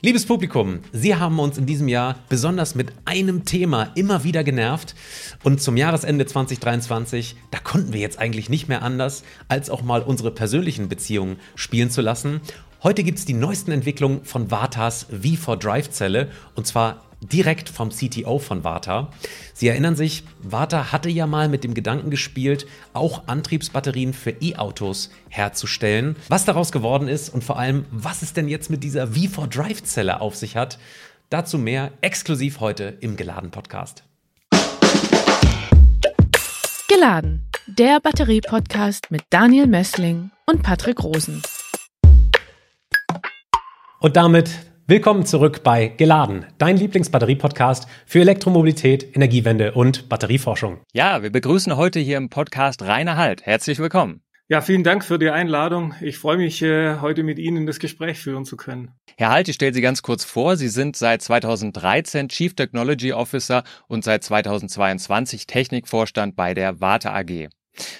Liebes Publikum, Sie haben uns in diesem Jahr besonders mit einem Thema immer wieder genervt. Und zum Jahresende 2023, da konnten wir jetzt eigentlich nicht mehr anders, als auch mal unsere persönlichen Beziehungen spielen zu lassen. Heute gibt es die neuesten Entwicklungen von Vatas V4Drive-Zelle und zwar direkt vom CTO von Vata. Sie erinnern sich, Vata hatte ja mal mit dem Gedanken gespielt, auch Antriebsbatterien für E-Autos herzustellen. Was daraus geworden ist und vor allem, was es denn jetzt mit dieser V4Drive-Zelle auf sich hat, dazu mehr exklusiv heute im Geladen Podcast. Geladen, der Batterie-Podcast mit Daniel Messling und Patrick Rosen. Und damit willkommen zurück bei Geladen, dein Lieblingsbatterie-Podcast für Elektromobilität, Energiewende und Batterieforschung. Ja, wir begrüßen heute hier im Podcast Rainer Halt. Herzlich willkommen. Ja, vielen Dank für die Einladung. Ich freue mich, äh, heute mit Ihnen das Gespräch führen zu können. Herr Halt, ich stelle Sie ganz kurz vor. Sie sind seit 2013 Chief Technology Officer und seit 2022 Technikvorstand bei der Warte AG.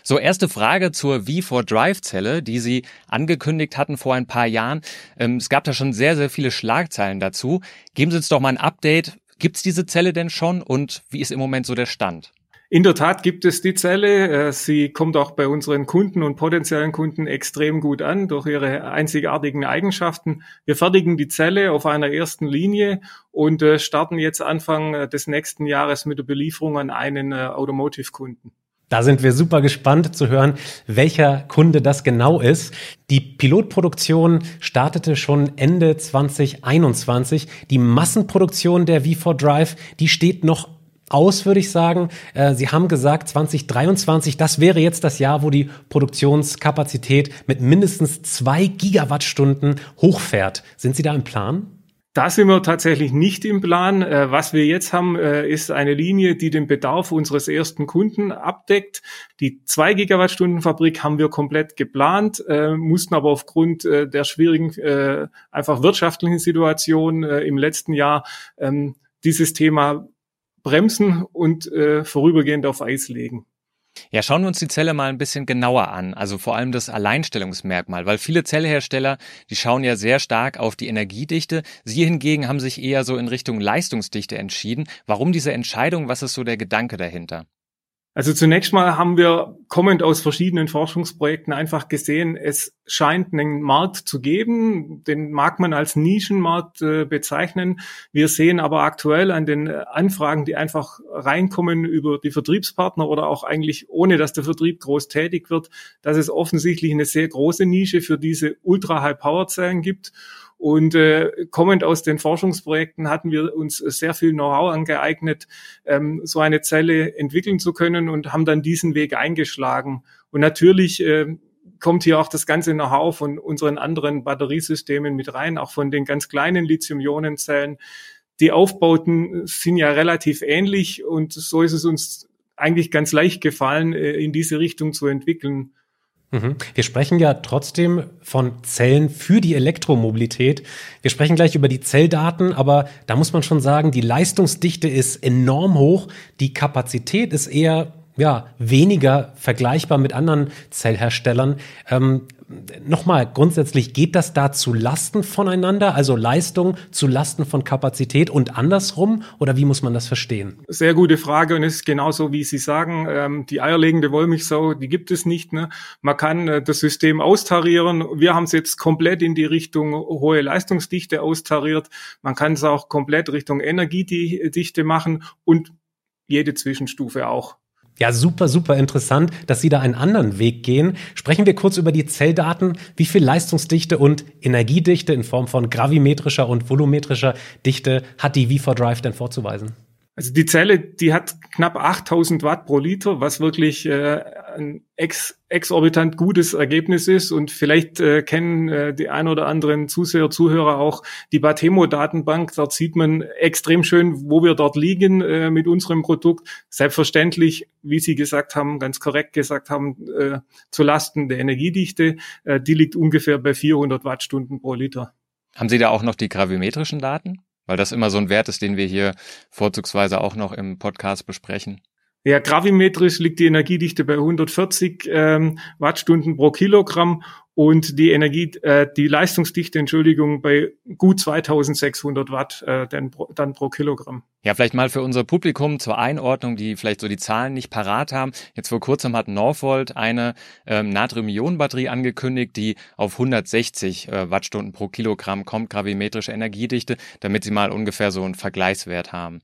So, erste Frage zur V4Drive-Zelle, die Sie angekündigt hatten vor ein paar Jahren. Ähm, es gab da schon sehr, sehr viele Schlagzeilen dazu. Geben Sie uns doch mal ein Update. Gibt es diese Zelle denn schon und wie ist im Moment so der Stand? In der Tat gibt es die Zelle. Äh, sie kommt auch bei unseren Kunden und potenziellen Kunden extrem gut an durch ihre einzigartigen Eigenschaften. Wir fertigen die Zelle auf einer ersten Linie und äh, starten jetzt Anfang äh, des nächsten Jahres mit der Belieferung an einen Automotive-Kunden. Da sind wir super gespannt zu hören, welcher Kunde das genau ist. Die Pilotproduktion startete schon Ende 2021. Die Massenproduktion der V4 Drive, die steht noch aus, würde ich sagen. Äh, Sie haben gesagt, 2023, das wäre jetzt das Jahr, wo die Produktionskapazität mit mindestens zwei Gigawattstunden hochfährt. Sind Sie da im Plan? Da sind wir tatsächlich nicht im Plan. Äh, was wir jetzt haben, äh, ist eine Linie, die den Bedarf unseres ersten Kunden abdeckt. Die 2 Gigawattstunden Fabrik haben wir komplett geplant, äh, mussten aber aufgrund der schwierigen, einfach wirtschaftlichen Situation im letzten Jahr ähm, dieses Thema bremsen und vorübergehend auf Eis legen. Ja, schauen wir uns die Zelle mal ein bisschen genauer an, also vor allem das Alleinstellungsmerkmal, weil viele Zellhersteller, die schauen ja sehr stark auf die Energiedichte. Sie hingegen haben sich eher so in Richtung Leistungsdichte entschieden. Warum diese Entscheidung? Was ist so der Gedanke dahinter? Also zunächst mal haben wir kommend aus verschiedenen Forschungsprojekten einfach gesehen, es scheint einen Markt zu geben, den mag man als Nischenmarkt äh, bezeichnen. Wir sehen aber aktuell an den Anfragen, die einfach reinkommen über die Vertriebspartner oder auch eigentlich ohne, dass der Vertrieb groß tätig wird, dass es offensichtlich eine sehr große Nische für diese Ultra-High-Power-Zellen gibt. Und äh, kommend aus den Forschungsprojekten hatten wir uns sehr viel Know-how angeeignet, ähm, so eine Zelle entwickeln zu können und haben dann diesen Weg eingeschlagen. Und natürlich äh, kommt hier auch das ganze Know-how von unseren anderen Batteriesystemen mit rein, auch von den ganz kleinen Lithium-Ionen-Zellen. Die Aufbauten sind ja relativ ähnlich und so ist es uns eigentlich ganz leicht gefallen, äh, in diese Richtung zu entwickeln. Mhm. Wir sprechen ja trotzdem von Zellen für die Elektromobilität. Wir sprechen gleich über die Zelldaten, aber da muss man schon sagen, die Leistungsdichte ist enorm hoch. Die Kapazität ist eher ja, weniger vergleichbar mit anderen Zellherstellern. Ähm, Nochmal, grundsätzlich geht das da zu Lasten voneinander, also Leistung zu Lasten von Kapazität und andersrum? Oder wie muss man das verstehen? Sehr gute Frage und es ist genauso, wie Sie sagen, ähm, die eierlegende Wollmilchsau, die gibt es nicht. Ne? Man kann äh, das System austarieren. Wir haben es jetzt komplett in die Richtung hohe Leistungsdichte austariert. Man kann es auch komplett Richtung Energiedichte machen und jede Zwischenstufe auch. Ja, super, super interessant, dass Sie da einen anderen Weg gehen. Sprechen wir kurz über die Zelldaten. Wie viel Leistungsdichte und Energiedichte in Form von gravimetrischer und volumetrischer Dichte hat die V4Drive denn vorzuweisen? Also die Zelle, die hat knapp 8000 Watt pro Liter, was wirklich äh, ein ex exorbitant gutes Ergebnis ist. Und vielleicht äh, kennen äh, die ein oder anderen Zuseher, Zuhörer auch die Batemo-Datenbank. Dort sieht man extrem schön, wo wir dort liegen äh, mit unserem Produkt. Selbstverständlich, wie Sie gesagt haben, ganz korrekt gesagt haben, äh, zu Lasten der Energiedichte. Äh, die liegt ungefähr bei 400 Wattstunden pro Liter. Haben Sie da auch noch die gravimetrischen Daten? Weil das immer so ein Wert ist, den wir hier vorzugsweise auch noch im Podcast besprechen. Ja, gravimetrisch liegt die Energiedichte bei 140 ähm, Wattstunden pro Kilogramm und die Energie, äh, die Leistungsdichte, Entschuldigung, bei gut 2600 Watt äh, dann, pro, dann pro Kilogramm. Ja, vielleicht mal für unser Publikum zur Einordnung, die vielleicht so die Zahlen nicht parat haben. Jetzt vor kurzem hat Northvolt eine ähm, Natrium-Ionen-Batterie angekündigt, die auf 160 äh, Wattstunden pro Kilogramm kommt, gravimetrische Energiedichte, damit sie mal ungefähr so einen Vergleichswert haben.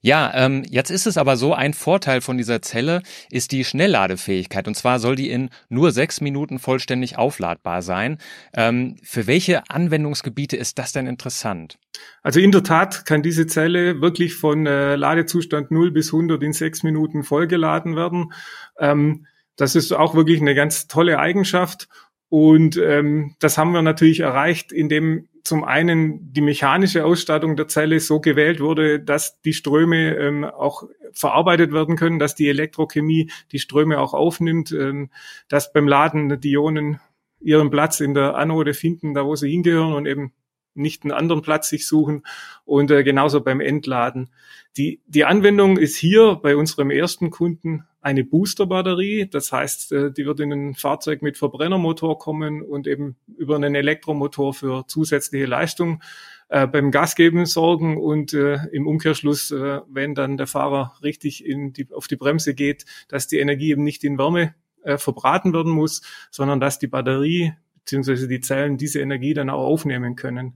Ja, ähm, jetzt ist es aber so, ein Vorteil von dieser Zelle ist die Schnellladefähigkeit. Und zwar soll die in nur sechs Minuten vollständig aufladbar sein. Ähm, für welche Anwendungsgebiete ist das denn interessant? Also in der Tat kann diese Zelle wirklich von äh, Ladezustand 0 bis 100 in sechs Minuten vollgeladen werden. Ähm, das ist auch wirklich eine ganz tolle Eigenschaft. Und ähm, das haben wir natürlich erreicht, indem zum einen die mechanische Ausstattung der Zelle so gewählt wurde, dass die Ströme ähm, auch verarbeitet werden können, dass die Elektrochemie die Ströme auch aufnimmt, ähm, dass beim Laden die Ionen ihren Platz in der Anode finden, da wo sie hingehören und eben nicht einen anderen Platz sich suchen und äh, genauso beim Entladen. Die, die Anwendung ist hier bei unserem ersten Kunden eine Boosterbatterie. Das heißt, äh, die wird in ein Fahrzeug mit Verbrennermotor kommen und eben über einen Elektromotor für zusätzliche Leistung äh, beim Gasgeben sorgen und äh, im Umkehrschluss, äh, wenn dann der Fahrer richtig in die, auf die Bremse geht, dass die Energie eben nicht in Wärme äh, verbraten werden muss, sondern dass die Batterie beziehungsweise die Zellen diese Energie dann auch aufnehmen können.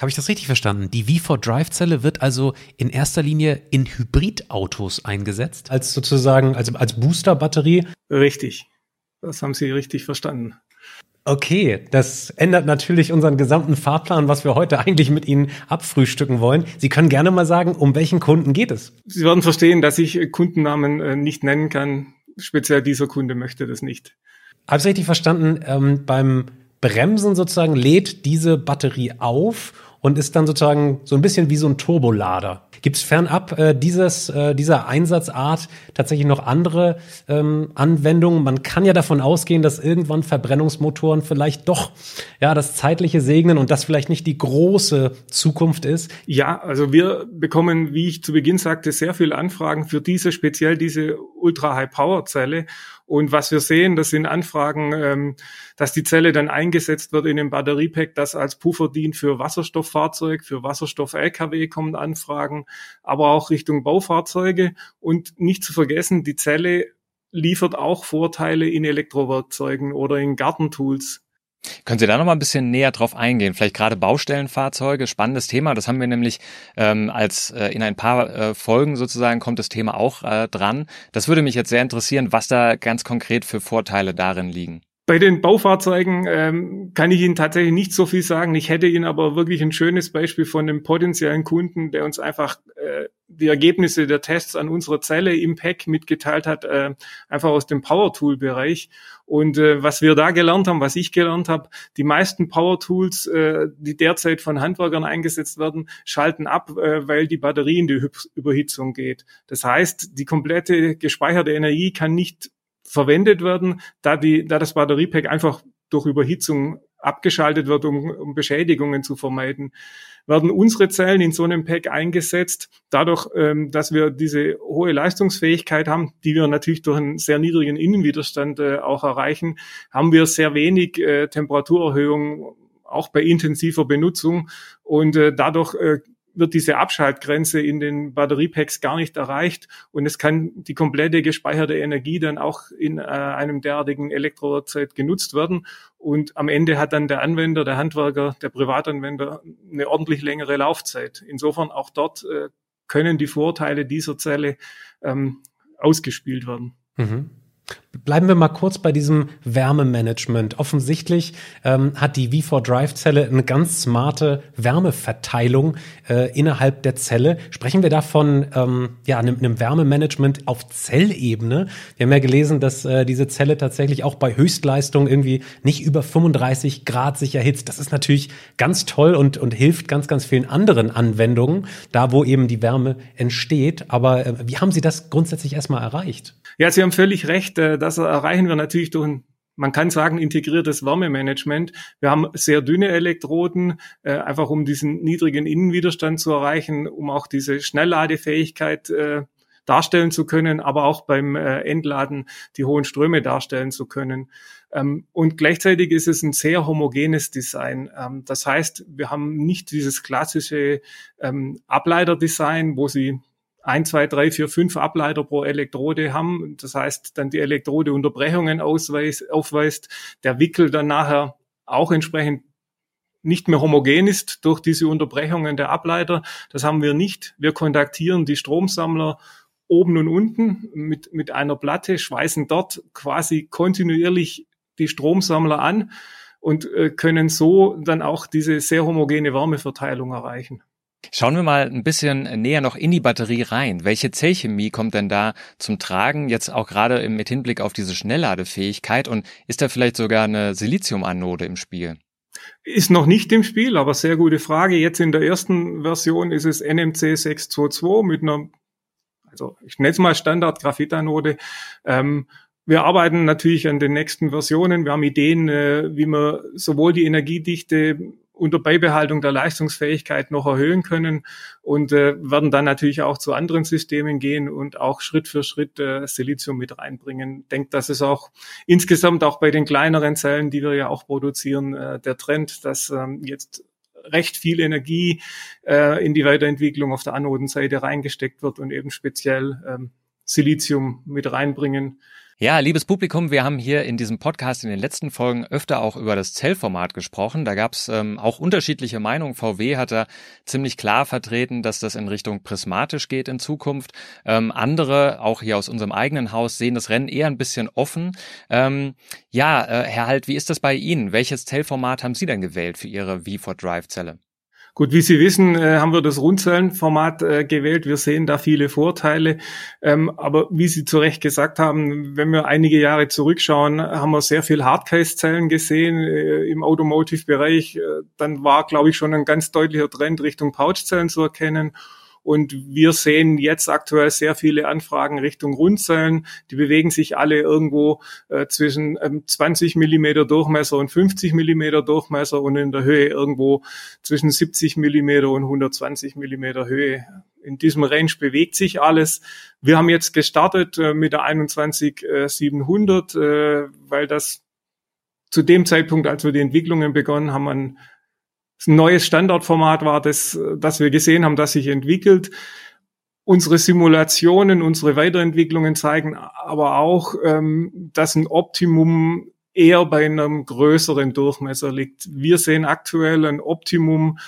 Habe ich das richtig verstanden? Die V4-Drive-Zelle wird also in erster Linie in Hybridautos eingesetzt? Als sozusagen, also als Booster-Batterie? Richtig. Das haben Sie richtig verstanden. Okay, das ändert natürlich unseren gesamten Fahrplan, was wir heute eigentlich mit Ihnen abfrühstücken wollen. Sie können gerne mal sagen, um welchen Kunden geht es? Sie werden verstehen, dass ich Kundennamen äh, nicht nennen kann. Speziell dieser Kunde möchte das nicht. Habe ich richtig verstanden? Ähm, beim Bremsen sozusagen lädt diese Batterie auf und ist dann sozusagen so ein bisschen wie so ein Turbolader. Gibt es fernab äh, dieses, äh, dieser Einsatzart tatsächlich noch andere ähm, Anwendungen? Man kann ja davon ausgehen, dass irgendwann Verbrennungsmotoren vielleicht doch ja das zeitliche segnen und das vielleicht nicht die große Zukunft ist. Ja, also wir bekommen, wie ich zu Beginn sagte, sehr viele Anfragen für diese, speziell diese Ultra-High-Power-Zelle. Und was wir sehen, das sind Anfragen, ähm, dass die Zelle dann eingesetzt wird in dem Batteriepack, das als Puffer dient für Wasserstofffahrzeug, für Wasserstoff-LKW kommen Anfragen, aber auch Richtung Baufahrzeuge. Und nicht zu vergessen, die Zelle liefert auch Vorteile in Elektrowerkzeugen oder in Gartentools. Können Sie da noch mal ein bisschen näher drauf eingehen? Vielleicht gerade Baustellenfahrzeuge, spannendes Thema. Das haben wir nämlich ähm, als äh, in ein paar äh, Folgen sozusagen kommt das Thema auch äh, dran. Das würde mich jetzt sehr interessieren, was da ganz konkret für Vorteile darin liegen. Bei den Baufahrzeugen ähm, kann ich Ihnen tatsächlich nicht so viel sagen. Ich hätte Ihnen aber wirklich ein schönes Beispiel von einem potenziellen Kunden, der uns einfach die Ergebnisse der Tests an unserer Zelle im Pack mitgeteilt hat, äh, einfach aus dem Power Tool Bereich. Und äh, was wir da gelernt haben, was ich gelernt habe, die meisten Power Tools, äh, die derzeit von Handwerkern eingesetzt werden, schalten ab, äh, weil die Batterie in die Überhitzung geht. Das heißt, die komplette gespeicherte Energie kann nicht verwendet werden, da, die, da das Batteriepack einfach durch Überhitzung abgeschaltet wird, um, um Beschädigungen zu vermeiden, werden unsere Zellen in so einem Pack eingesetzt. Dadurch, ähm, dass wir diese hohe Leistungsfähigkeit haben, die wir natürlich durch einen sehr niedrigen Innenwiderstand äh, auch erreichen, haben wir sehr wenig äh, Temperaturerhöhung, auch bei intensiver Benutzung. Und äh, dadurch äh, wird diese Abschaltgrenze in den Batteriepacks gar nicht erreicht und es kann die komplette gespeicherte Energie dann auch in äh, einem derartigen Elektrowerkzeug genutzt werden und am Ende hat dann der Anwender, der Handwerker, der Privatanwender eine ordentlich längere Laufzeit. Insofern auch dort äh, können die Vorteile dieser Zelle ähm, ausgespielt werden. Mhm. Bleiben wir mal kurz bei diesem Wärmemanagement. Offensichtlich ähm, hat die V4 Drive Zelle eine ganz smarte Wärmeverteilung äh, innerhalb der Zelle. Sprechen wir da von ähm, ja, einem, einem Wärmemanagement auf Zellebene? Wir haben ja gelesen, dass äh, diese Zelle tatsächlich auch bei Höchstleistung irgendwie nicht über 35 Grad sich erhitzt. Das ist natürlich ganz toll und, und hilft ganz, ganz vielen anderen Anwendungen, da wo eben die Wärme entsteht. Aber äh, wie haben Sie das grundsätzlich erstmal erreicht? Ja, Sie haben völlig recht. Äh, das erreichen wir natürlich durch ein man kann sagen, integriertes Wärmemanagement. Wir haben sehr dünne Elektroden, äh, einfach um diesen niedrigen Innenwiderstand zu erreichen, um auch diese Schnellladefähigkeit äh, darstellen zu können, aber auch beim äh, Entladen die hohen Ströme darstellen zu können. Ähm, und gleichzeitig ist es ein sehr homogenes Design. Ähm, das heißt, wir haben nicht dieses klassische ähm, Ableiterdesign, wo Sie ein, zwei, drei, vier, fünf Ableiter pro Elektrode haben. Das heißt, dann die Elektrode Unterbrechungen ausweist, aufweist, der Wickel dann nachher auch entsprechend nicht mehr homogen ist durch diese Unterbrechungen der Ableiter. Das haben wir nicht. Wir kontaktieren die Stromsammler oben und unten mit, mit einer Platte, schweißen dort quasi kontinuierlich die Stromsammler an und äh, können so dann auch diese sehr homogene Wärmeverteilung erreichen. Schauen wir mal ein bisschen näher noch in die Batterie rein. Welche Zellchemie kommt denn da zum Tragen, jetzt auch gerade mit Hinblick auf diese Schnellladefähigkeit und ist da vielleicht sogar eine Siliziumanode im Spiel? Ist noch nicht im Spiel, aber sehr gute Frage. Jetzt in der ersten Version ist es NMC 622 mit einer, also ich nenne es mal Standard-Graphitanode. Ähm, wir arbeiten natürlich an den nächsten Versionen. Wir haben Ideen, äh, wie wir sowohl die Energiedichte unter Beibehaltung der Leistungsfähigkeit noch erhöhen können und äh, werden dann natürlich auch zu anderen Systemen gehen und auch Schritt für Schritt äh, Silizium mit reinbringen. Denkt, dass es auch insgesamt auch bei den kleineren Zellen, die wir ja auch produzieren, äh, der Trend, dass ähm, jetzt recht viel Energie äh, in die Weiterentwicklung auf der Anodenseite reingesteckt wird und eben speziell ähm, Silizium mit reinbringen ja, liebes Publikum, wir haben hier in diesem Podcast in den letzten Folgen öfter auch über das Zellformat gesprochen. Da gab es ähm, auch unterschiedliche Meinungen. VW hat da ziemlich klar vertreten, dass das in Richtung prismatisch geht in Zukunft. Ähm, andere, auch hier aus unserem eigenen Haus, sehen das Rennen eher ein bisschen offen. Ähm, ja, äh, Herr Halt, wie ist das bei Ihnen? Welches Zellformat haben Sie denn gewählt für Ihre V4Drive-Zelle? Gut, wie Sie wissen, äh, haben wir das Rundzellenformat äh, gewählt. Wir sehen da viele Vorteile. Ähm, aber wie Sie zu Recht gesagt haben, wenn wir einige Jahre zurückschauen, haben wir sehr viel Hardcase-Zellen gesehen äh, im Automotive-Bereich. Äh, dann war, glaube ich, schon ein ganz deutlicher Trend Richtung Pouchzellen zu erkennen. Und wir sehen jetzt aktuell sehr viele Anfragen Richtung Rundzellen. Die bewegen sich alle irgendwo äh, zwischen ähm, 20 Millimeter Durchmesser und 50 Millimeter Durchmesser und in der Höhe irgendwo zwischen 70 Millimeter und 120 Millimeter Höhe. In diesem Range bewegt sich alles. Wir haben jetzt gestartet äh, mit der 21700, äh, weil das zu dem Zeitpunkt, als wir die Entwicklungen begonnen haben, ein ein neues Standardformat war, das, das wir gesehen haben, das sich entwickelt. Unsere Simulationen, unsere Weiterentwicklungen zeigen aber auch, ähm, dass ein Optimum eher bei einem größeren Durchmesser liegt. Wir sehen aktuell ein Optimum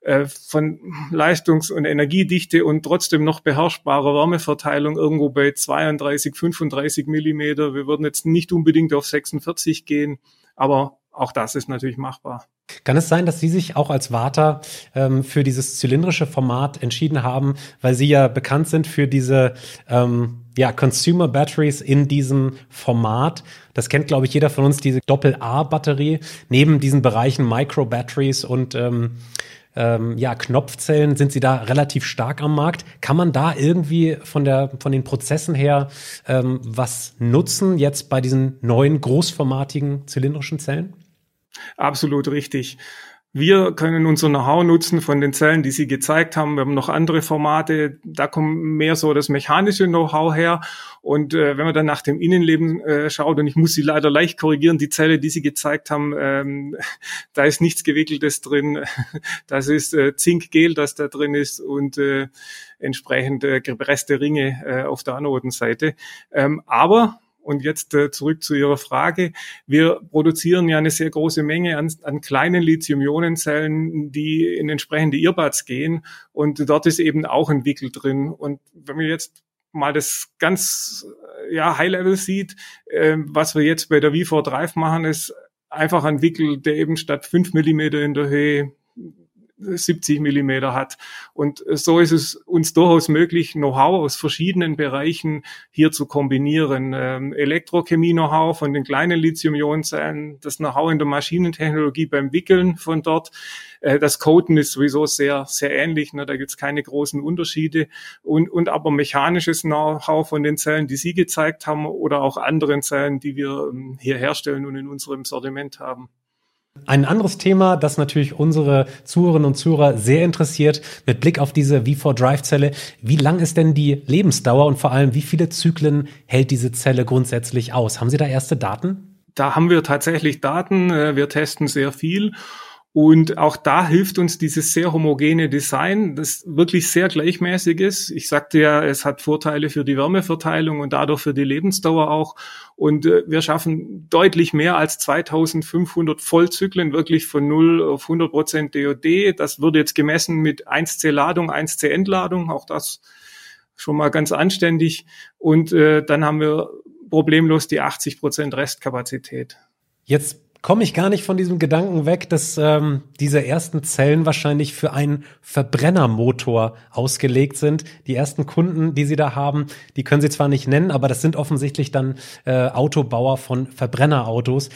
äh, von Leistungs- und Energiedichte und trotzdem noch beherrschbarer Wärmeverteilung irgendwo bei 32, 35 Millimeter. Wir würden jetzt nicht unbedingt auf 46 gehen, aber auch das ist natürlich machbar. Kann es sein, dass Sie sich auch als Warta ähm, für dieses zylindrische Format entschieden haben, weil Sie ja bekannt sind für diese ähm, ja, Consumer Batteries in diesem Format? Das kennt, glaube ich, jeder von uns, diese Doppel-A-Batterie. Neben diesen Bereichen Micro Batteries und ähm, ähm, ja, Knopfzellen sind sie da relativ stark am Markt. Kann man da irgendwie von der von den Prozessen her ähm, was nutzen jetzt bei diesen neuen großformatigen zylindrischen Zellen? Absolut richtig. Wir können unser Know-how nutzen von den Zellen, die Sie gezeigt haben. Wir haben noch andere Formate, da kommt mehr so das mechanische Know-how her. Und äh, wenn man dann nach dem Innenleben äh, schaut, und ich muss Sie leider leicht korrigieren, die Zelle, die Sie gezeigt haben, ähm, da ist nichts Gewickeltes drin. Das ist äh, Zinkgel, das da drin ist und äh, entsprechend äh, gepresste Ringe äh, auf der Anodenseite. Ähm, aber und jetzt äh, zurück zu Ihrer Frage. Wir produzieren ja eine sehr große Menge an, an kleinen Lithium-Ionen-Zellen, die in entsprechende Earbuds gehen. Und dort ist eben auch ein Wickel drin. Und wenn wir jetzt mal das ganz äh, ja, High-Level sieht, äh, was wir jetzt bei der V4 Drive machen, ist einfach ein Wickel, der eben statt fünf Millimeter in der Höhe 70 Millimeter hat. Und so ist es uns durchaus möglich, Know-how aus verschiedenen Bereichen hier zu kombinieren. Ähm, Elektrochemie-Know-how von den kleinen Lithium-Ionen-Zellen, das Know-how in der Maschinentechnologie beim Wickeln von dort. Äh, das Coden ist sowieso sehr, sehr ähnlich. Ne? Da gibt es keine großen Unterschiede. Und, und aber mechanisches Know-how von den Zellen, die Sie gezeigt haben oder auch anderen Zellen, die wir ähm, hier herstellen und in unserem Sortiment haben. Ein anderes Thema, das natürlich unsere Zuhörerinnen und Zuhörer sehr interessiert, mit Blick auf diese V4-Drive-Zelle. Wie lang ist denn die Lebensdauer und vor allem, wie viele Zyklen hält diese Zelle grundsätzlich aus? Haben Sie da erste Daten? Da haben wir tatsächlich Daten. Äh, wir testen sehr viel. Und auch da hilft uns dieses sehr homogene Design, das wirklich sehr gleichmäßig ist. Ich sagte ja, es hat Vorteile für die Wärmeverteilung und dadurch für die Lebensdauer auch. Und äh, wir schaffen deutlich mehr als 2500 Vollzyklen, wirklich von 0 auf 100 Prozent DOD. Das wurde jetzt gemessen mit 1C Ladung, 1C Entladung. Auch das schon mal ganz anständig. Und äh, dann haben wir problemlos die 80 Prozent Restkapazität. Jetzt komme ich gar nicht von diesem Gedanken weg, dass ähm, diese ersten Zellen wahrscheinlich für einen Verbrennermotor ausgelegt sind. Die ersten Kunden, die Sie da haben, die können Sie zwar nicht nennen, aber das sind offensichtlich dann äh, Autobauer von Verbrennerautos.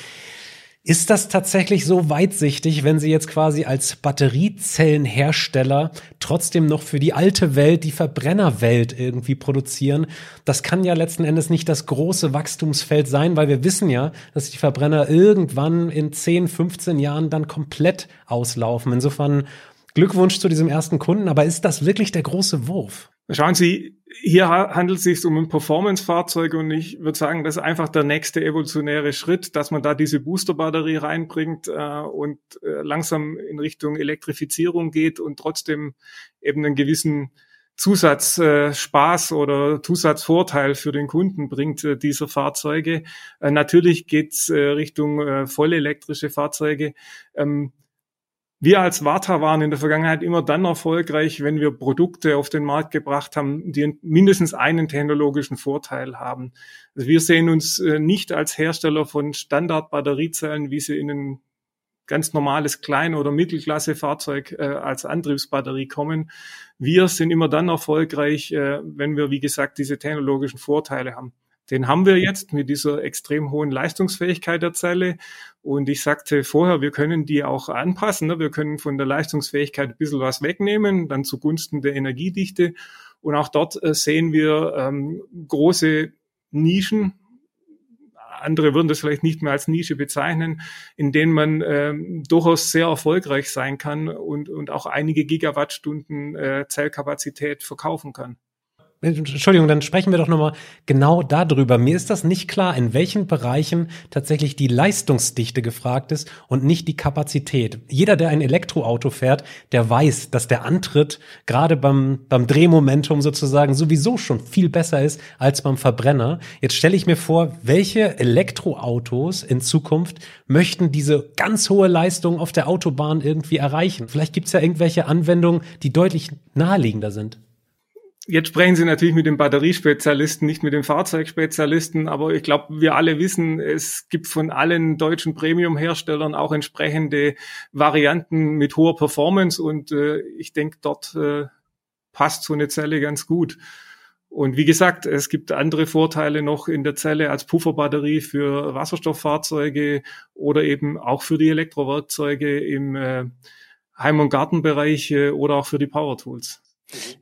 Ist das tatsächlich so weitsichtig, wenn Sie jetzt quasi als Batteriezellenhersteller trotzdem noch für die alte Welt, die Verbrennerwelt irgendwie produzieren? Das kann ja letzten Endes nicht das große Wachstumsfeld sein, weil wir wissen ja, dass die Verbrenner irgendwann in 10, 15 Jahren dann komplett auslaufen. Insofern Glückwunsch zu diesem ersten Kunden, aber ist das wirklich der große Wurf? Schauen Sie, hier handelt es sich um ein Performance-Fahrzeug und ich würde sagen, das ist einfach der nächste evolutionäre Schritt, dass man da diese Boosterbatterie reinbringt äh, und äh, langsam in Richtung Elektrifizierung geht und trotzdem eben einen gewissen Zusatzspaß äh, oder Zusatzvorteil für den Kunden bringt äh, dieser Fahrzeuge. Äh, natürlich geht's äh, Richtung äh, vollelektrische Fahrzeuge. Ähm, wir als Warta waren in der Vergangenheit immer dann erfolgreich, wenn wir Produkte auf den Markt gebracht haben, die mindestens einen technologischen Vorteil haben. Also wir sehen uns äh, nicht als Hersteller von Standard-Batteriezellen, wie sie in ein ganz normales Klein- oder Mittelklasse-Fahrzeug äh, als Antriebsbatterie kommen. Wir sind immer dann erfolgreich, äh, wenn wir, wie gesagt, diese technologischen Vorteile haben. Den haben wir jetzt mit dieser extrem hohen Leistungsfähigkeit der Zelle. Und ich sagte vorher, wir können die auch anpassen. Ne? Wir können von der Leistungsfähigkeit ein bisschen was wegnehmen, dann zugunsten der Energiedichte. Und auch dort äh, sehen wir ähm, große Nischen. Andere würden das vielleicht nicht mehr als Nische bezeichnen, in denen man ähm, durchaus sehr erfolgreich sein kann und, und auch einige Gigawattstunden äh, Zellkapazität verkaufen kann. Entschuldigung, dann sprechen wir doch nochmal genau darüber. Mir ist das nicht klar, in welchen Bereichen tatsächlich die Leistungsdichte gefragt ist und nicht die Kapazität. Jeder, der ein Elektroauto fährt, der weiß, dass der Antritt gerade beim, beim Drehmomentum sozusagen sowieso schon viel besser ist als beim Verbrenner. Jetzt stelle ich mir vor, welche Elektroautos in Zukunft möchten diese ganz hohe Leistung auf der Autobahn irgendwie erreichen. Vielleicht gibt es ja irgendwelche Anwendungen, die deutlich naheliegender sind. Jetzt sprechen Sie natürlich mit dem Batteriespezialisten, nicht mit dem Fahrzeugspezialisten, aber ich glaube, wir alle wissen, es gibt von allen deutschen Premium-Herstellern auch entsprechende Varianten mit hoher Performance und äh, ich denke, dort äh, passt so eine Zelle ganz gut. Und wie gesagt, es gibt andere Vorteile noch in der Zelle als Pufferbatterie für Wasserstofffahrzeuge oder eben auch für die Elektrowerkzeuge im äh, Heim- und Gartenbereich äh, oder auch für die Power Tools.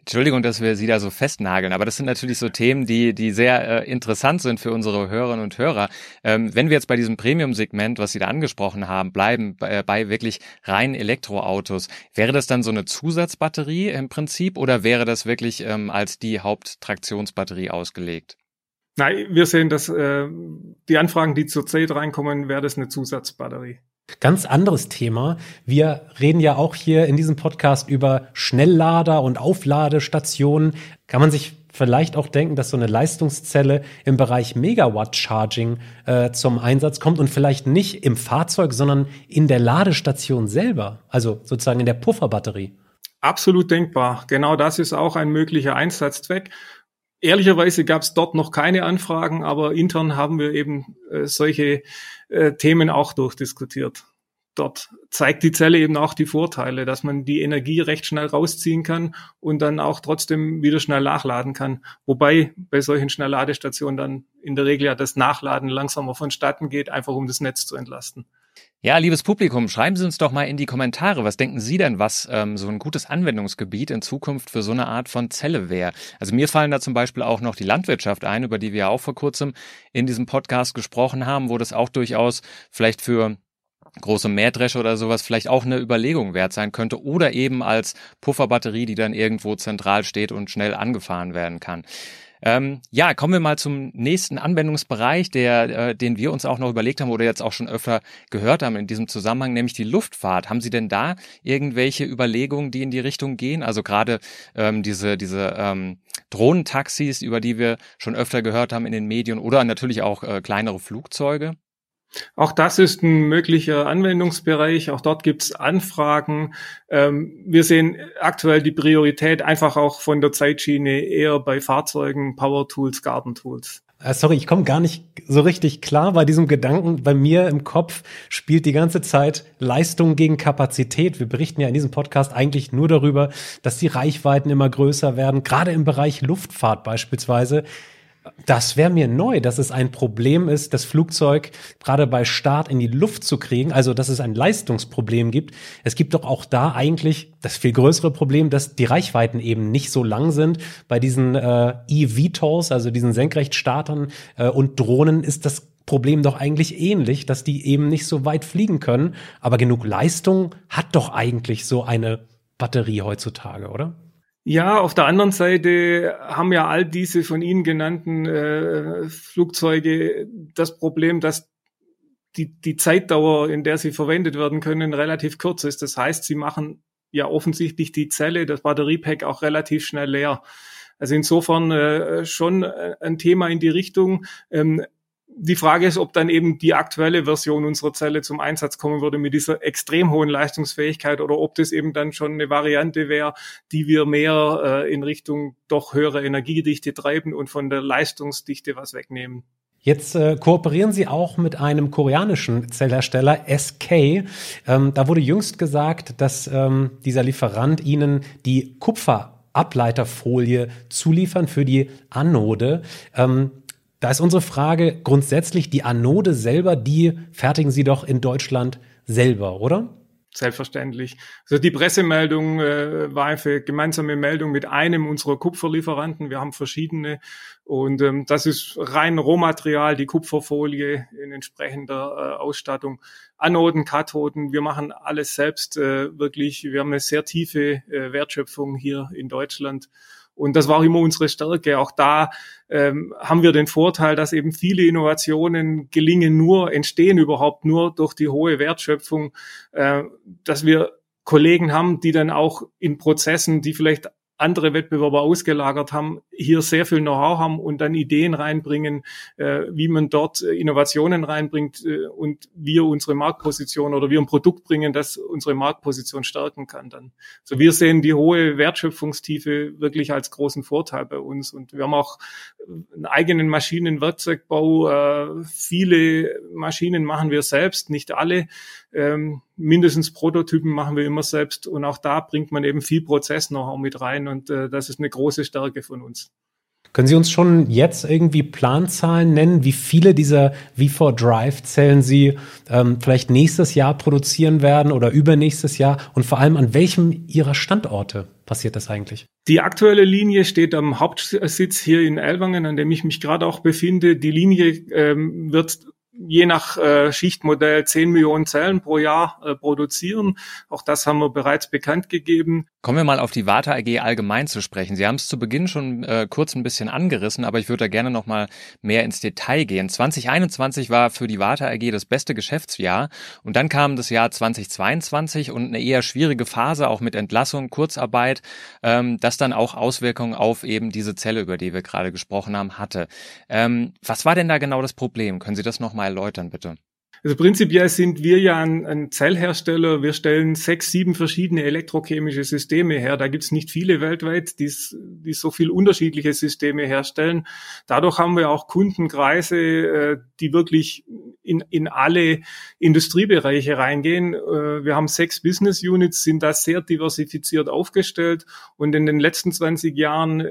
Entschuldigung, dass wir Sie da so festnageln, aber das sind natürlich so Themen, die, die sehr äh, interessant sind für unsere Hörerinnen und Hörer. Ähm, wenn wir jetzt bei diesem Premium-Segment, was Sie da angesprochen haben, bleiben, bei, äh, bei wirklich reinen Elektroautos, wäre das dann so eine Zusatzbatterie im Prinzip oder wäre das wirklich ähm, als die Haupttraktionsbatterie ausgelegt? Nein, wir sehen, dass äh, die Anfragen, die zur Zeit reinkommen, wäre das eine Zusatzbatterie. Ganz anderes Thema. Wir reden ja auch hier in diesem Podcast über Schnelllader und Aufladestationen. Kann man sich vielleicht auch denken, dass so eine Leistungszelle im Bereich Megawatt-Charging äh, zum Einsatz kommt und vielleicht nicht im Fahrzeug, sondern in der Ladestation selber, also sozusagen in der Pufferbatterie. Absolut denkbar. Genau das ist auch ein möglicher Einsatzzweck. Ehrlicherweise gab es dort noch keine Anfragen, aber intern haben wir eben äh, solche äh, Themen auch durchdiskutiert. Dort zeigt die Zelle eben auch die Vorteile, dass man die Energie recht schnell rausziehen kann und dann auch trotzdem wieder schnell nachladen kann. Wobei bei solchen Schnellladestationen dann in der Regel ja das Nachladen langsamer vonstatten geht, einfach um das Netz zu entlasten. Ja, liebes Publikum, schreiben Sie uns doch mal in die Kommentare, was denken Sie denn, was ähm, so ein gutes Anwendungsgebiet in Zukunft für so eine Art von Zelle wäre? Also mir fallen da zum Beispiel auch noch die Landwirtschaft ein, über die wir ja auch vor kurzem in diesem Podcast gesprochen haben, wo das auch durchaus vielleicht für große Mähdresche oder sowas vielleicht auch eine Überlegung wert sein könnte oder eben als Pufferbatterie, die dann irgendwo zentral steht und schnell angefahren werden kann. Ähm, ja, kommen wir mal zum nächsten Anwendungsbereich, der, äh, den wir uns auch noch überlegt haben oder jetzt auch schon öfter gehört haben in diesem Zusammenhang, nämlich die Luftfahrt. Haben Sie denn da irgendwelche Überlegungen, die in die Richtung gehen? Also gerade ähm, diese, diese ähm, Drohnentaxis, über die wir schon öfter gehört haben in den Medien oder natürlich auch äh, kleinere Flugzeuge? Auch das ist ein möglicher Anwendungsbereich. Auch dort gibt es Anfragen. Ähm, wir sehen aktuell die Priorität einfach auch von der Zeitschiene eher bei Fahrzeugen, Power Tools, Garden Tools. Äh, sorry, ich komme gar nicht so richtig klar bei diesem Gedanken. Bei mir im Kopf spielt die ganze Zeit Leistung gegen Kapazität. Wir berichten ja in diesem Podcast eigentlich nur darüber, dass die Reichweiten immer größer werden, gerade im Bereich Luftfahrt beispielsweise. Das wäre mir neu, dass es ein Problem ist, das Flugzeug gerade bei Start in die Luft zu kriegen, also dass es ein Leistungsproblem gibt. Es gibt doch auch da eigentlich das viel größere Problem, dass die Reichweiten eben nicht so lang sind. Bei diesen äh, eVTOLs, also diesen Senkrechtstartern äh, und Drohnen, ist das Problem doch eigentlich ähnlich, dass die eben nicht so weit fliegen können. Aber genug Leistung hat doch eigentlich so eine Batterie heutzutage, oder? Ja, auf der anderen Seite haben ja all diese von Ihnen genannten äh, Flugzeuge das Problem, dass die, die Zeitdauer, in der sie verwendet werden können, relativ kurz ist. Das heißt, sie machen ja offensichtlich die Zelle, das Batteriepack auch relativ schnell leer. Also insofern äh, schon äh, ein Thema in die Richtung. Ähm, die Frage ist, ob dann eben die aktuelle Version unserer Zelle zum Einsatz kommen würde mit dieser extrem hohen Leistungsfähigkeit oder ob das eben dann schon eine Variante wäre, die wir mehr äh, in Richtung doch höhere Energiedichte treiben und von der Leistungsdichte was wegnehmen. Jetzt äh, kooperieren Sie auch mit einem koreanischen Zellhersteller SK. Ähm, da wurde jüngst gesagt, dass ähm, dieser Lieferant Ihnen die Kupferableiterfolie zuliefern für die Anode. Ähm, da ist unsere Frage grundsätzlich, die Anode selber, die fertigen Sie doch in Deutschland selber, oder? Selbstverständlich. Also die Pressemeldung äh, war eine gemeinsame Meldung mit einem unserer Kupferlieferanten. Wir haben verschiedene und ähm, das ist rein Rohmaterial, die Kupferfolie in entsprechender äh, Ausstattung. Anoden, Kathoden, wir machen alles selbst äh, wirklich. Wir haben eine sehr tiefe äh, Wertschöpfung hier in Deutschland und das war auch immer unsere Stärke. Auch da ähm, haben wir den Vorteil, dass eben viele Innovationen gelingen nur, entstehen überhaupt nur durch die hohe Wertschöpfung, äh, dass wir Kollegen haben, die dann auch in Prozessen, die vielleicht andere Wettbewerber ausgelagert haben, hier sehr viel Know-how haben und dann Ideen reinbringen, äh, wie man dort äh, Innovationen reinbringt äh, und wir unsere Marktposition oder wir ein Produkt bringen, das unsere Marktposition stärken kann dann. So wir sehen die hohe Wertschöpfungstiefe wirklich als großen Vorteil bei uns und wir haben auch einen eigenen Maschinenwerkzeugbau. Äh, viele Maschinen machen wir selbst, nicht alle. Ähm, mindestens Prototypen machen wir immer selbst und auch da bringt man eben viel Prozess-Know-how mit rein und äh, das ist eine große Stärke von uns. Können Sie uns schon jetzt irgendwie Planzahlen nennen, wie viele dieser V4 Drive-Zellen Sie ähm, vielleicht nächstes Jahr produzieren werden oder übernächstes Jahr und vor allem an welchem Ihrer Standorte passiert das eigentlich? Die aktuelle Linie steht am Hauptsitz hier in Elwangen, an dem ich mich gerade auch befinde. Die Linie ähm, wird je nach äh, Schichtmodell 10 Millionen Zellen pro Jahr äh, produzieren. Auch das haben wir bereits bekannt gegeben. Kommen wir mal auf die Warte AG allgemein zu sprechen. Sie haben es zu Beginn schon äh, kurz ein bisschen angerissen, aber ich würde da gerne noch mal mehr ins Detail gehen. 2021 war für die Warte AG das beste Geschäftsjahr und dann kam das Jahr 2022 und eine eher schwierige Phase, auch mit Entlassung, Kurzarbeit, ähm, das dann auch Auswirkungen auf eben diese Zelle, über die wir gerade gesprochen haben, hatte. Ähm, was war denn da genau das Problem? Können Sie das noch mal erläutern, bitte? Also prinzipiell sind wir ja ein, ein Zellhersteller. Wir stellen sechs, sieben verschiedene elektrochemische Systeme her. Da gibt es nicht viele weltweit, die, die so viel unterschiedliche Systeme herstellen. Dadurch haben wir auch Kundenkreise, äh, die wirklich in, in alle Industriebereiche reingehen. Äh, wir haben sechs Business Units, sind da sehr diversifiziert aufgestellt. Und in den letzten 20 Jahren äh,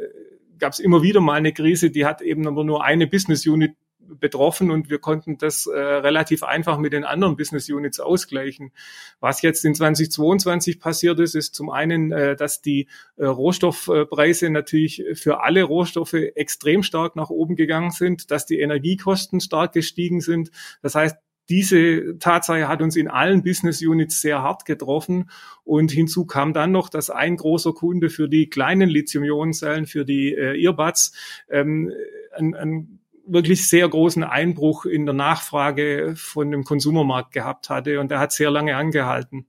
gab es immer wieder mal eine Krise, die hat eben aber nur eine Business Unit betroffen und wir konnten das äh, relativ einfach mit den anderen Business Units ausgleichen. Was jetzt in 2022 passiert ist, ist zum einen, äh, dass die äh, Rohstoffpreise natürlich für alle Rohstoffe extrem stark nach oben gegangen sind, dass die Energiekosten stark gestiegen sind. Das heißt, diese Tatsache hat uns in allen Business Units sehr hart getroffen. Und hinzu kam dann noch, dass ein großer Kunde für die kleinen Lithium-Ionen-Zellen, für die äh, Earbuds, ähm, ein, ein wirklich sehr großen Einbruch in der Nachfrage von dem Konsumermarkt gehabt hatte und der hat sehr lange angehalten.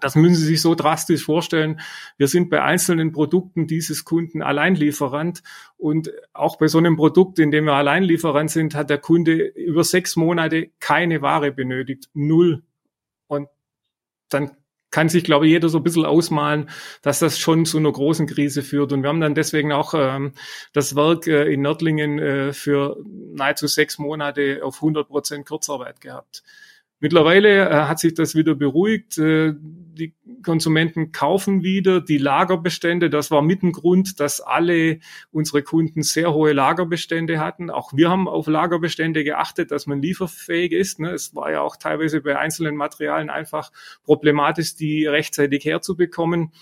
Das müssen Sie sich so drastisch vorstellen. Wir sind bei einzelnen Produkten dieses Kunden Alleinlieferant und auch bei so einem Produkt, in dem wir Alleinlieferant sind, hat der Kunde über sechs Monate keine Ware benötigt. Null. Und dann kann sich, glaube ich, jeder so ein bisschen ausmalen, dass das schon zu einer großen Krise führt. Und wir haben dann deswegen auch ähm, das Werk äh, in Nördlingen äh, für nahezu sechs Monate auf 100 Prozent Kurzarbeit gehabt. Mittlerweile äh, hat sich das wieder beruhigt. Äh, die Konsumenten kaufen wieder die Lagerbestände. Das war mit dem Grund, dass alle unsere Kunden sehr hohe Lagerbestände hatten. Auch wir haben auf Lagerbestände geachtet, dass man lieferfähig ist. Ne? Es war ja auch teilweise bei einzelnen Materialien einfach problematisch, die rechtzeitig herzubekommen.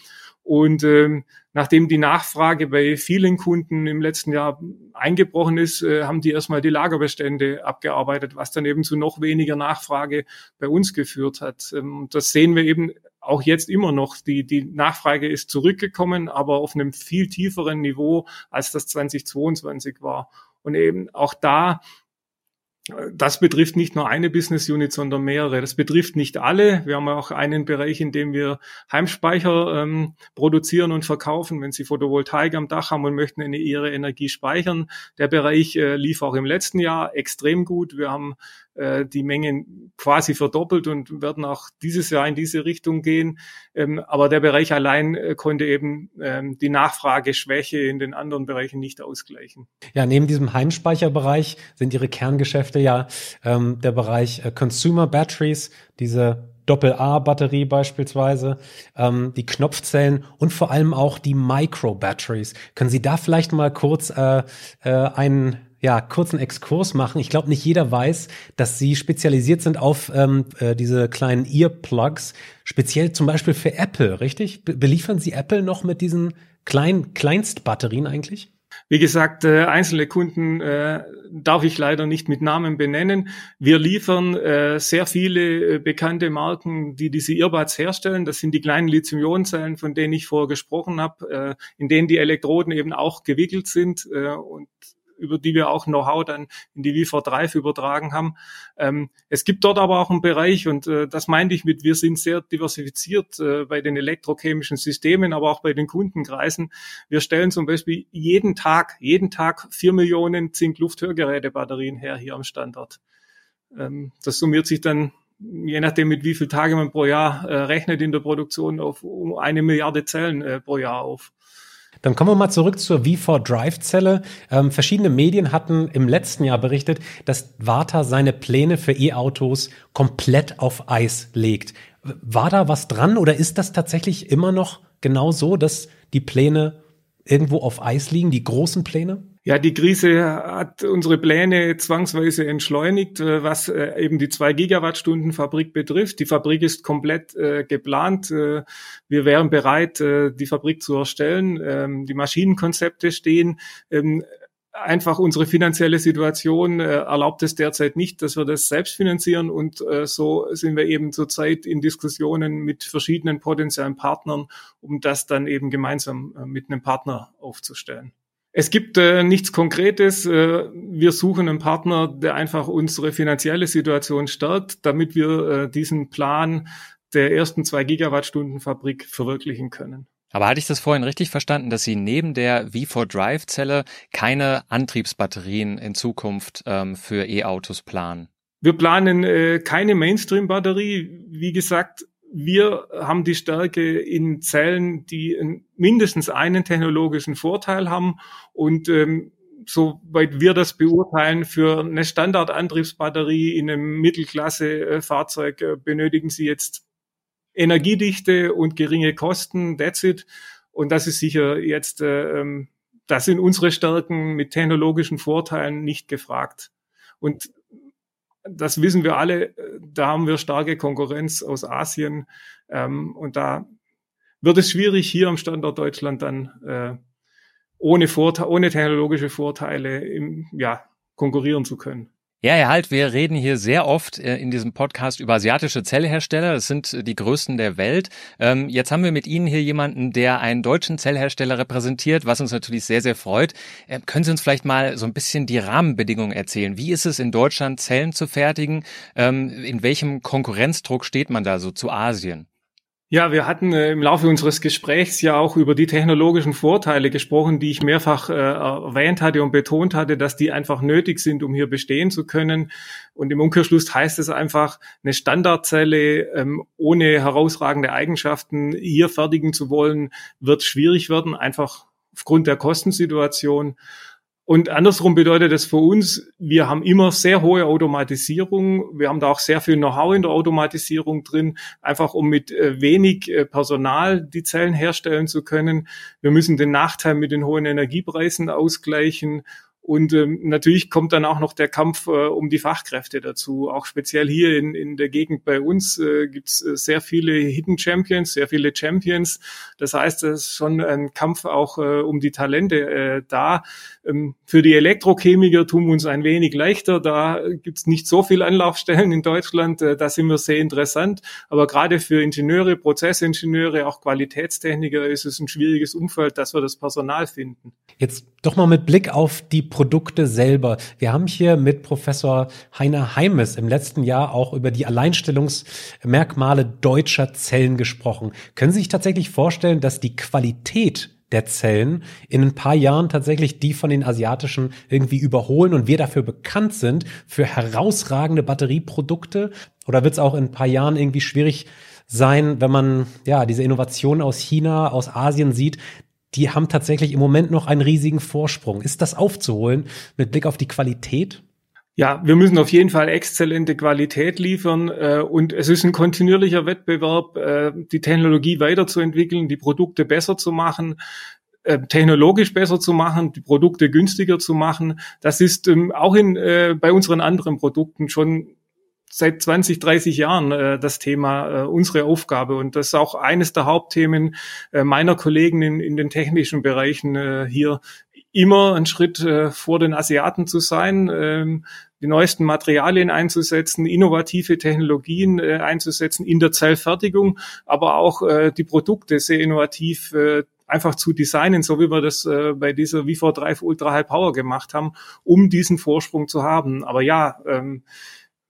Und ähm, nachdem die Nachfrage bei vielen Kunden im letzten Jahr eingebrochen ist, äh, haben die erstmal die Lagerbestände abgearbeitet, was dann eben zu noch weniger Nachfrage bei uns geführt hat. Ähm, das sehen wir eben auch jetzt immer noch. Die, die Nachfrage ist zurückgekommen, aber auf einem viel tieferen Niveau, als das 2022 war. Und eben auch da das betrifft nicht nur eine Business Unit, sondern mehrere. Das betrifft nicht alle. Wir haben auch einen Bereich, in dem wir Heimspeicher ähm, produzieren und verkaufen. Wenn Sie Photovoltaik am Dach haben und möchten eine, ihre Energie speichern, der Bereich äh, lief auch im letzten Jahr extrem gut. Wir haben äh, die Mengen quasi verdoppelt und werden auch dieses Jahr in diese Richtung gehen. Ähm, aber der Bereich allein äh, konnte eben ähm, die Nachfrageschwäche in den anderen Bereichen nicht ausgleichen. Ja, neben diesem Heimspeicherbereich sind Ihre Kerngeschäfte ja ähm, der Bereich äh, Consumer Batteries, diese Doppel-A-Batterie beispielsweise, ähm, die Knopfzellen und vor allem auch die Micro-Batteries. Können Sie da vielleicht mal kurz äh, äh, einen ja, kurzen Exkurs machen. Ich glaube, nicht jeder weiß, dass sie spezialisiert sind auf ähm, äh, diese kleinen Earplugs, speziell zum Beispiel für Apple, richtig? Be beliefern Sie Apple noch mit diesen kleinen Kleinstbatterien eigentlich? Wie gesagt, äh, einzelne Kunden äh, darf ich leider nicht mit Namen benennen. Wir liefern äh, sehr viele äh, bekannte Marken, die diese Earbuds herstellen. Das sind die kleinen Lithium-Ionen-Zellen, von denen ich vorher gesprochen habe, äh, in denen die Elektroden eben auch gewickelt sind. Äh, und über die wir auch Know-how dann in die V Drive übertragen haben. Ähm, es gibt dort aber auch einen Bereich, und äh, das meinte ich mit, wir sind sehr diversifiziert äh, bei den elektrochemischen Systemen, aber auch bei den Kundenkreisen. Wir stellen zum Beispiel jeden Tag, jeden Tag vier Millionen Zink-Luft-Hörgeräte-Batterien her hier am Standort. Ähm, das summiert sich dann je nachdem, mit wie viel Tage man pro Jahr äh, rechnet in der Produktion, auf um eine Milliarde Zellen äh, pro Jahr auf. Dann kommen wir mal zurück zur V4 Drive-Zelle. Ähm, verschiedene Medien hatten im letzten Jahr berichtet, dass Warta seine Pläne für E-Autos komplett auf Eis legt. War da was dran oder ist das tatsächlich immer noch genau so, dass die Pläne irgendwo auf Eis liegen, die großen Pläne? Ja, die Krise hat unsere Pläne zwangsweise entschleunigt, äh, was äh, eben die zwei Gigawattstunden Fabrik betrifft. Die Fabrik ist komplett äh, geplant. Wir wären bereit, die Fabrik zu erstellen. Ähm, die Maschinenkonzepte stehen. Ähm, einfach unsere finanzielle Situation äh, erlaubt es derzeit nicht, dass wir das selbst finanzieren und äh, so sind wir eben zurzeit in Diskussionen mit verschiedenen potenziellen Partnern, um das dann eben gemeinsam äh, mit einem Partner aufzustellen. Es gibt äh, nichts Konkretes. Äh, wir suchen einen Partner, der einfach unsere finanzielle Situation stärkt, damit wir äh, diesen Plan der ersten zwei Gigawattstunden Fabrik verwirklichen können. Aber hatte ich das vorhin richtig verstanden, dass Sie neben der V4 Drive Zelle keine Antriebsbatterien in Zukunft ähm, für E-Autos planen? Wir planen äh, keine Mainstream-Batterie. Wie gesagt, wir haben die Stärke in Zellen, die mindestens einen technologischen Vorteil haben und ähm, soweit wir das beurteilen, für eine Standardantriebsbatterie in einem Mittelklasse-Fahrzeug äh, benötigen Sie jetzt Energiedichte und geringe Kosten. That's it. Und das ist sicher jetzt, äh, ähm, das sind unsere Stärken mit technologischen Vorteilen nicht gefragt. Und das wissen wir alle, da haben wir starke Konkurrenz aus Asien ähm, und da wird es schwierig, hier am Standort Deutschland dann äh, ohne, Vorteil, ohne technologische Vorteile im, ja, konkurrieren zu können. Ja, Herr Halt, wir reden hier sehr oft äh, in diesem Podcast über asiatische Zellhersteller. Das sind äh, die größten der Welt. Ähm, jetzt haben wir mit Ihnen hier jemanden, der einen deutschen Zellhersteller repräsentiert, was uns natürlich sehr, sehr freut. Ähm, können Sie uns vielleicht mal so ein bisschen die Rahmenbedingungen erzählen? Wie ist es in Deutschland, Zellen zu fertigen? Ähm, in welchem Konkurrenzdruck steht man da so zu Asien? Ja, wir hatten äh, im Laufe unseres Gesprächs ja auch über die technologischen Vorteile gesprochen, die ich mehrfach äh, erwähnt hatte und betont hatte, dass die einfach nötig sind, um hier bestehen zu können. Und im Umkehrschluss heißt es einfach, eine Standardzelle ähm, ohne herausragende Eigenschaften hier fertigen zu wollen, wird schwierig werden, einfach aufgrund der Kostensituation. Und andersrum bedeutet das für uns, wir haben immer sehr hohe Automatisierung. Wir haben da auch sehr viel Know-how in der Automatisierung drin, einfach um mit äh, wenig äh, Personal die Zellen herstellen zu können. Wir müssen den Nachteil mit den hohen Energiepreisen ausgleichen und ähm, natürlich kommt dann auch noch der Kampf äh, um die Fachkräfte dazu. Auch speziell hier in, in der Gegend bei uns äh, gibt es äh, sehr viele Hidden Champions, sehr viele Champions. Das heißt, es ist schon ein Kampf auch äh, um die Talente äh, da. Ähm, für die Elektrochemiker tun wir uns ein wenig leichter. Da gibt es nicht so viele Anlaufstellen in Deutschland. Äh, da sind wir sehr interessant. Aber gerade für Ingenieure, Prozessingenieure, auch Qualitätstechniker ist es ein schwieriges Umfeld, dass wir das Personal finden. Jetzt doch mal mit Blick auf die Produkte selber. Wir haben hier mit Professor Heiner Heimes im letzten Jahr auch über die Alleinstellungsmerkmale deutscher Zellen gesprochen. Können Sie sich tatsächlich vorstellen, dass die Qualität der Zellen in ein paar Jahren tatsächlich die von den asiatischen irgendwie überholen und wir dafür bekannt sind für herausragende Batterieprodukte? Oder wird es auch in ein paar Jahren irgendwie schwierig sein, wenn man ja diese Innovation aus China, aus Asien sieht, die haben tatsächlich im Moment noch einen riesigen Vorsprung. Ist das aufzuholen mit Blick auf die Qualität? Ja, wir müssen auf jeden Fall exzellente Qualität liefern äh, und es ist ein kontinuierlicher Wettbewerb, äh, die Technologie weiterzuentwickeln, die Produkte besser zu machen, äh, technologisch besser zu machen, die Produkte günstiger zu machen. Das ist ähm, auch in, äh, bei unseren anderen Produkten schon seit 20, 30 Jahren äh, das Thema, äh, unsere Aufgabe. Und das ist auch eines der Hauptthemen äh, meiner Kollegen in, in den technischen Bereichen äh, hier, immer einen Schritt äh, vor den Asiaten zu sein, ähm, die neuesten Materialien einzusetzen, innovative Technologien äh, einzusetzen in der Zellfertigung, aber auch äh, die Produkte sehr innovativ äh, einfach zu designen, so wie wir das äh, bei dieser V4 Ultra High Power gemacht haben, um diesen Vorsprung zu haben. Aber ja, ähm,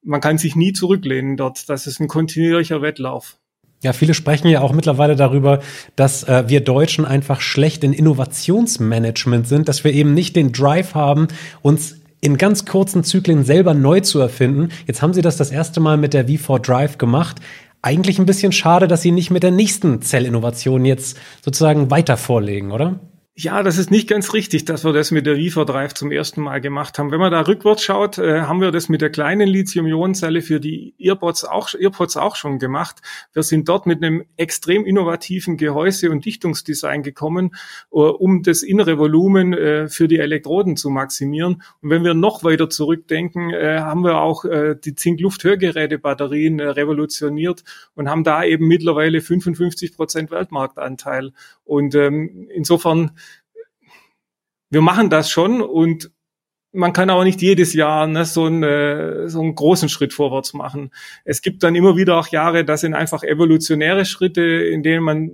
man kann sich nie zurücklehnen dort. Das ist ein kontinuierlicher Wettlauf. Ja, viele sprechen ja auch mittlerweile darüber, dass äh, wir Deutschen einfach schlecht in Innovationsmanagement sind, dass wir eben nicht den Drive haben, uns in ganz kurzen Zyklen selber neu zu erfinden. Jetzt haben Sie das das erste Mal mit der V4 Drive gemacht. Eigentlich ein bisschen schade, dass Sie nicht mit der nächsten Zellinnovation jetzt sozusagen weiter vorlegen, oder? Ja, das ist nicht ganz richtig, dass wir das mit der Viva Drive zum ersten Mal gemacht haben. Wenn man da rückwärts schaut, äh, haben wir das mit der kleinen Lithium-Ionen-Zelle für die Earpods auch, Earpods auch schon gemacht. Wir sind dort mit einem extrem innovativen Gehäuse- und Dichtungsdesign gekommen, uh, um das innere Volumen äh, für die Elektroden zu maximieren. Und wenn wir noch weiter zurückdenken, äh, haben wir auch äh, die Zink-Luft-Hörgeräte-Batterien äh, revolutioniert und haben da eben mittlerweile 55 Prozent Weltmarktanteil. Und ähm, insofern wir machen das schon und man kann aber nicht jedes Jahr ne, so, einen, äh, so einen großen Schritt vorwärts machen. Es gibt dann immer wieder auch Jahre, das sind einfach evolutionäre Schritte, in denen man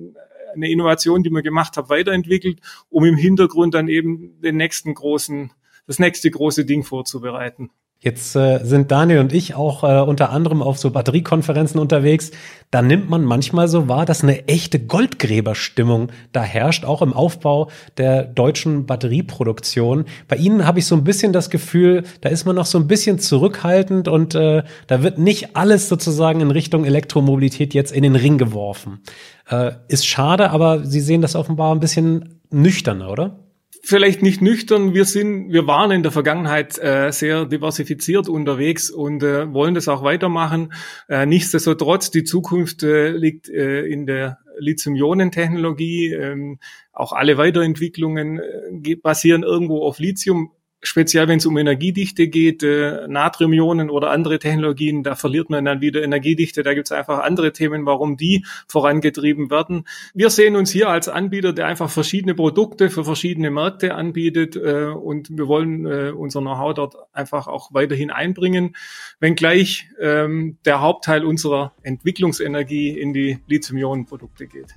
eine Innovation, die man gemacht hat, weiterentwickelt, um im Hintergrund dann eben den nächsten großen, das nächste große Ding vorzubereiten. Jetzt äh, sind Daniel und ich auch äh, unter anderem auf so Batteriekonferenzen unterwegs. Da nimmt man manchmal so wahr, dass eine echte Goldgräberstimmung da herrscht, auch im Aufbau der deutschen Batterieproduktion. Bei Ihnen habe ich so ein bisschen das Gefühl, da ist man noch so ein bisschen zurückhaltend und äh, da wird nicht alles sozusagen in Richtung Elektromobilität jetzt in den Ring geworfen. Äh, ist schade, aber Sie sehen das offenbar ein bisschen nüchterner, oder? Vielleicht nicht nüchtern. Wir sind, wir waren in der Vergangenheit äh, sehr diversifiziert unterwegs und äh, wollen das auch weitermachen. Äh, nichtsdestotrotz, die Zukunft äh, liegt äh, in der Lithium-Ionen-Technologie. Ähm, auch alle Weiterentwicklungen äh, basieren irgendwo auf Lithium. Speziell wenn es um Energiedichte geht, äh, Natriumionen oder andere Technologien, da verliert man dann wieder Energiedichte. Da gibt es einfach andere Themen, warum die vorangetrieben werden. Wir sehen uns hier als Anbieter, der einfach verschiedene Produkte für verschiedene Märkte anbietet äh, und wir wollen äh, unser Know-how dort einfach auch weiterhin einbringen, wenngleich ähm, der Hauptteil unserer Entwicklungsenergie in die Lithium-Ionen-Produkte geht.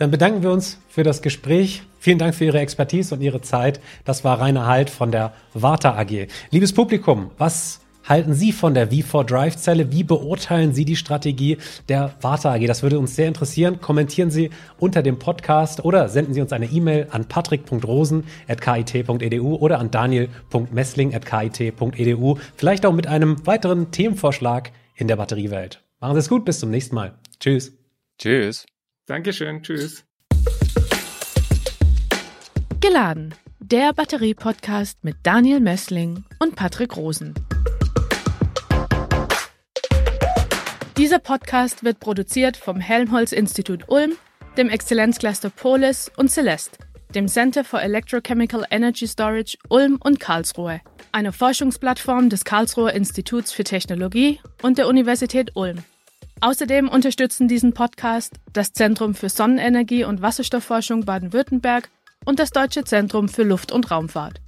Dann bedanken wir uns für das Gespräch. Vielen Dank für Ihre Expertise und Ihre Zeit. Das war Rainer Halt von der Warta AG. Liebes Publikum, was halten Sie von der V4 Drive Zelle? Wie beurteilen Sie die Strategie der Warta AG? Das würde uns sehr interessieren. Kommentieren Sie unter dem Podcast oder senden Sie uns eine E-Mail an patrick.rosen.kit.edu oder an daniel.messling.kit.edu. Vielleicht auch mit einem weiteren Themenvorschlag in der Batteriewelt. Machen Sie es gut, bis zum nächsten Mal. Tschüss. Tschüss. Dankeschön, tschüss. Geladen, der Batterie-Podcast mit Daniel Messling und Patrick Rosen. Dieser Podcast wird produziert vom Helmholtz-Institut Ulm, dem Exzellenzcluster Polis und Celeste, dem Center for Electrochemical Energy Storage Ulm und Karlsruhe, einer Forschungsplattform des Karlsruher Instituts für Technologie und der Universität Ulm. Außerdem unterstützen diesen Podcast das Zentrum für Sonnenenergie und Wasserstoffforschung Baden-Württemberg und das Deutsche Zentrum für Luft- und Raumfahrt.